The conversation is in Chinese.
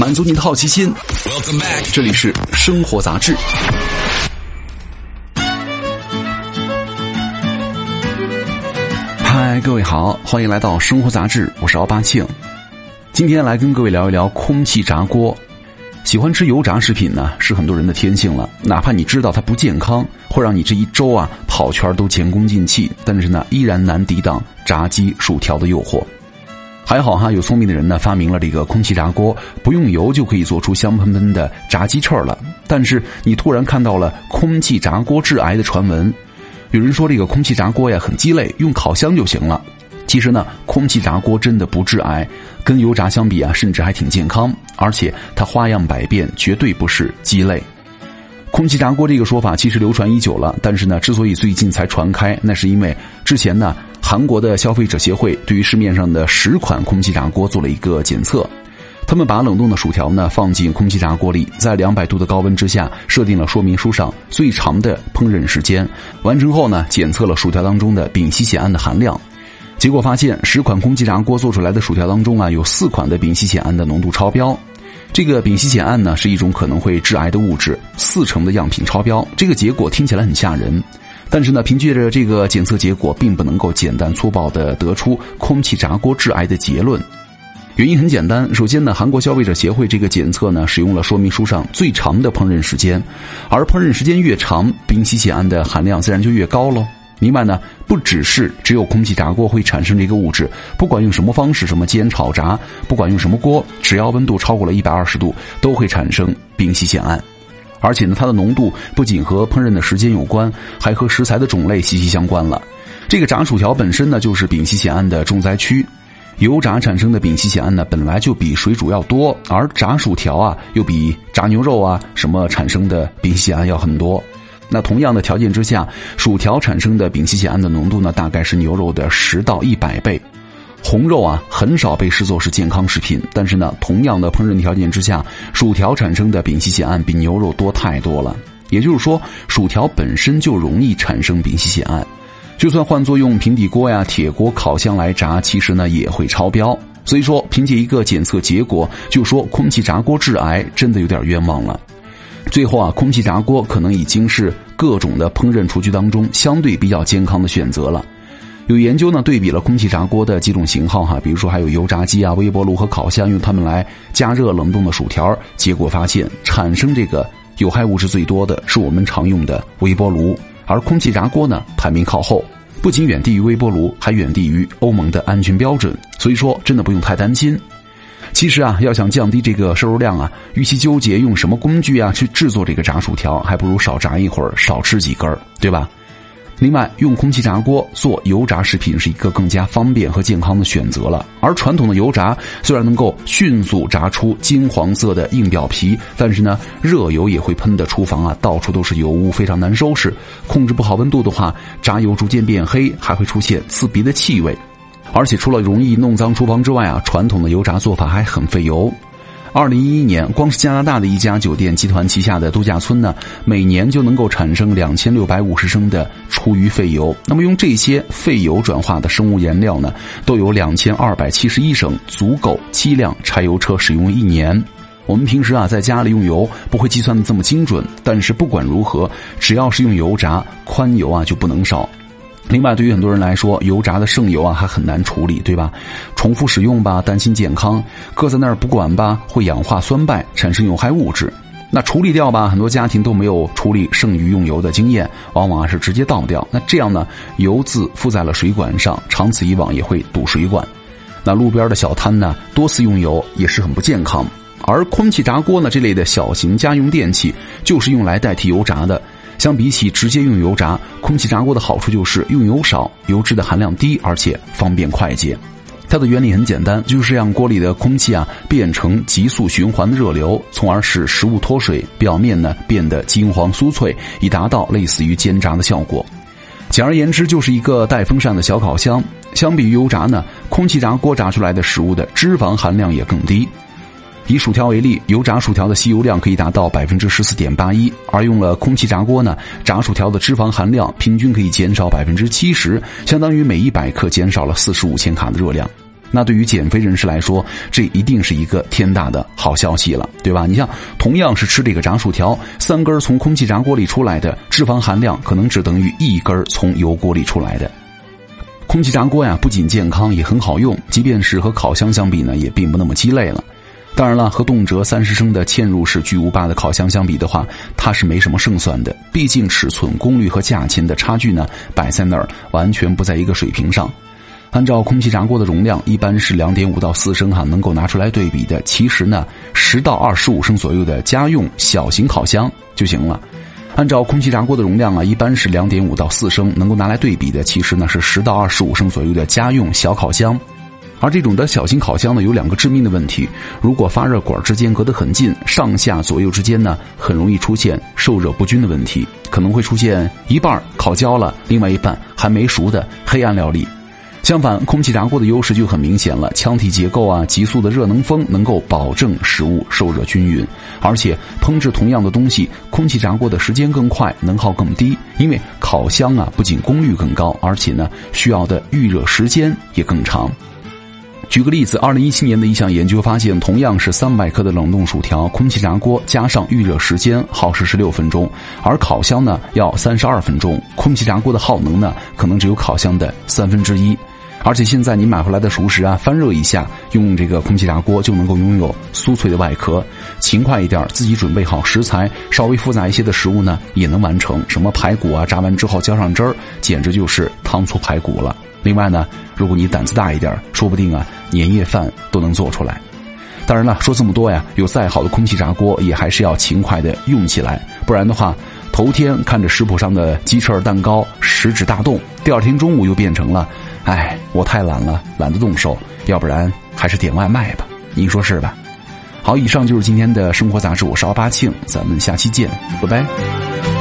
满足你的好奇心。这里是生活杂志。嗨，各位好，欢迎来到生活杂志，我是奥巴庆。今天来跟各位聊一聊空气炸锅。喜欢吃油炸食品呢，是很多人的天性了。哪怕你知道它不健康，会让你这一周啊跑圈都前功尽弃，但是呢，依然难抵挡炸鸡、薯条的诱惑。还好哈，有聪明的人呢发明了这个空气炸锅，不用油就可以做出香喷喷的炸鸡翅了。但是你突然看到了空气炸锅致癌的传闻，有人说这个空气炸锅呀很鸡肋，用烤箱就行了。其实呢，空气炸锅真的不致癌，跟油炸相比啊，甚至还挺健康，而且它花样百变，绝对不是鸡肋。空气炸锅这个说法其实流传已久了，但是呢，之所以最近才传开，那是因为之前呢，韩国的消费者协会对于市面上的十款空气炸锅做了一个检测，他们把冷冻的薯条呢放进空气炸锅里，在两百度的高温之下设定了说明书上最长的烹饪时间，完成后呢，检测了薯条当中的丙烯酰胺的含量。结果发现，十款空气炸锅做出来的薯条当中啊，有四款的丙烯酰胺的浓度超标。这个丙烯酰胺呢，是一种可能会致癌的物质，四成的样品超标。这个结果听起来很吓人，但是呢，凭借着这个检测结果，并不能够简单粗暴的得出空气炸锅致癌的结论。原因很简单，首先呢，韩国消费者协会这个检测呢，使用了说明书上最长的烹饪时间，而烹饪时间越长，丙烯酰胺的含量自然就越高喽。另外呢，不只是只有空气炸锅会产生这个物质，不管用什么方式，什么煎、炒、炸，不管用什么锅，只要温度超过了一百二十度，都会产生丙烯酰胺。而且呢，它的浓度不仅和烹饪的时间有关，还和食材的种类息息相关了。这个炸薯条本身呢，就是丙烯酰胺的重灾区。油炸产生的丙烯酰胺呢，本来就比水煮要多，而炸薯条啊，又比炸牛肉啊什么产生的丙烯酰胺要很多。那同样的条件之下，薯条产生的丙烯酰胺的浓度呢，大概是牛肉的十到一百倍。红肉啊，很少被视作是健康食品，但是呢，同样的烹饪条件之下，薯条产生的丙烯酰胺比牛肉多太多了。也就是说，薯条本身就容易产生丙烯酰胺，就算换作用平底锅呀、铁锅、烤箱来炸，其实呢也会超标。所以说，凭借一个检测结果就说空气炸锅致癌，真的有点冤枉了。最后啊，空气炸锅可能已经是各种的烹饪厨具当中相对比较健康的选择了。有研究呢，对比了空气炸锅的几种型号哈，比如说还有油炸机啊、微波炉和烤箱，用它们来加热冷冻的薯条，结果发现产生这个有害物质最多的是我们常用的微波炉，而空气炸锅呢排名靠后，不仅远低于微波炉，还远低于欧盟的安全标准。所以说，真的不用太担心。其实啊，要想降低这个摄入量啊，与其纠结用什么工具啊去制作这个炸薯条，还不如少炸一会儿，少吃几根儿，对吧？另外，用空气炸锅做油炸食品是一个更加方便和健康的选择了。而传统的油炸虽然能够迅速炸出金黄色的硬表皮，但是呢，热油也会喷的厨房啊到处都是油污，非常难收拾。控制不好温度的话，炸油逐渐变黑，还会出现刺鼻的气味。而且除了容易弄脏厨房之外啊，传统的油炸做法还很费油。二零一一年，光是加拿大的一家酒店集团旗下的度假村呢，每年就能够产生两千六百五十升的出于废油。那么用这些废油转化的生物颜料呢，都有两千二百七十一升，足够七辆柴油车使用一年。我们平时啊在家里用油不会计算的这么精准，但是不管如何，只要是用油炸，宽油啊就不能少。另外，对于很多人来说，油炸的剩油啊还很难处理，对吧？重复使用吧，担心健康；搁在那儿不管吧，会氧化酸败，产生有害物质。那处理掉吧，很多家庭都没有处理剩余用油的经验，往往是直接倒掉。那这样呢，油渍附在了水管上，长此以往也会堵水管。那路边的小摊呢，多次用油也是很不健康。而空气炸锅呢，这类的小型家用电器，就是用来代替油炸的。相比起直接用油炸，空气炸锅的好处就是用油少，油脂的含量低，而且方便快捷。它的原理很简单，就是让锅里的空气啊变成急速循环的热流，从而使食物脱水，表面呢变得金黄酥脆，以达到类似于煎炸的效果。简而言之，就是一个带风扇的小烤箱。相比于油炸呢，空气炸锅炸出来的食物的脂肪含量也更低。以薯条为例，油炸薯条的吸油量可以达到百分之十四点八一，而用了空气炸锅呢，炸薯条的脂肪含量平均可以减少百分之七十，相当于每一百克减少了四十五千卡的热量。那对于减肥人士来说，这一定是一个天大的好消息了，对吧？你像同样是吃这个炸薯条，三根从空气炸锅里出来的脂肪含量，可能只等于一根从油锅里出来的。空气炸锅呀，不仅健康，也很好用，即便是和烤箱相比呢，也并不那么鸡肋了。当然了，和动辄三十升的嵌入式巨无霸的烤箱相比的话，它是没什么胜算的。毕竟尺寸、功率和价钱的差距呢，摆在那儿，完全不在一个水平上。按照空气炸锅的容量一般是两点五到四升哈，能够拿出来对比的，其实呢十到二十五升左右的家用小型烤箱就行了。按照空气炸锅的容量啊，一般是两点五到四升，能够拿来对比的，其实呢是十到二十五升左右的家用小烤箱。而这种的小型烤箱呢，有两个致命的问题：如果发热管之间隔得很近，上下左右之间呢，很容易出现受热不均的问题，可能会出现一半烤焦了，另外一半还没熟的黑暗料理。相反，空气炸锅的优势就很明显了。腔体结构啊，急速的热能风能够保证食物受热均匀，而且烹制同样的东西，空气炸锅的时间更快，能耗更低。因为烤箱啊，不仅功率更高，而且呢，需要的预热时间也更长。举个例子，二零一七年的一项研究发现，同样是三百克的冷冻薯条，空气炸锅加上预热时间耗时十六分钟，而烤箱呢要三十二分钟。空气炸锅的耗能呢，可能只有烤箱的三分之一。而且现在你买回来的熟食啊，翻热一下，用这个空气炸锅就能够拥有酥脆的外壳。勤快一点，自己准备好食材，稍微复杂一些的食物呢，也能完成。什么排骨啊，炸完之后浇上汁儿，简直就是糖醋排骨了。另外呢，如果你胆子大一点，说不定啊，年夜饭都能做出来。当然了，说这么多呀，有再好的空气炸锅，也还是要勤快的用起来，不然的话，头天看着食谱上的鸡翅蛋糕食指大动，第二天中午又变成了。哎，我太懒了，懒得动手，要不然还是点外卖吧。您说是吧？好，以上就是今天的生活杂志，我是奥巴庆，咱们下期见，拜拜。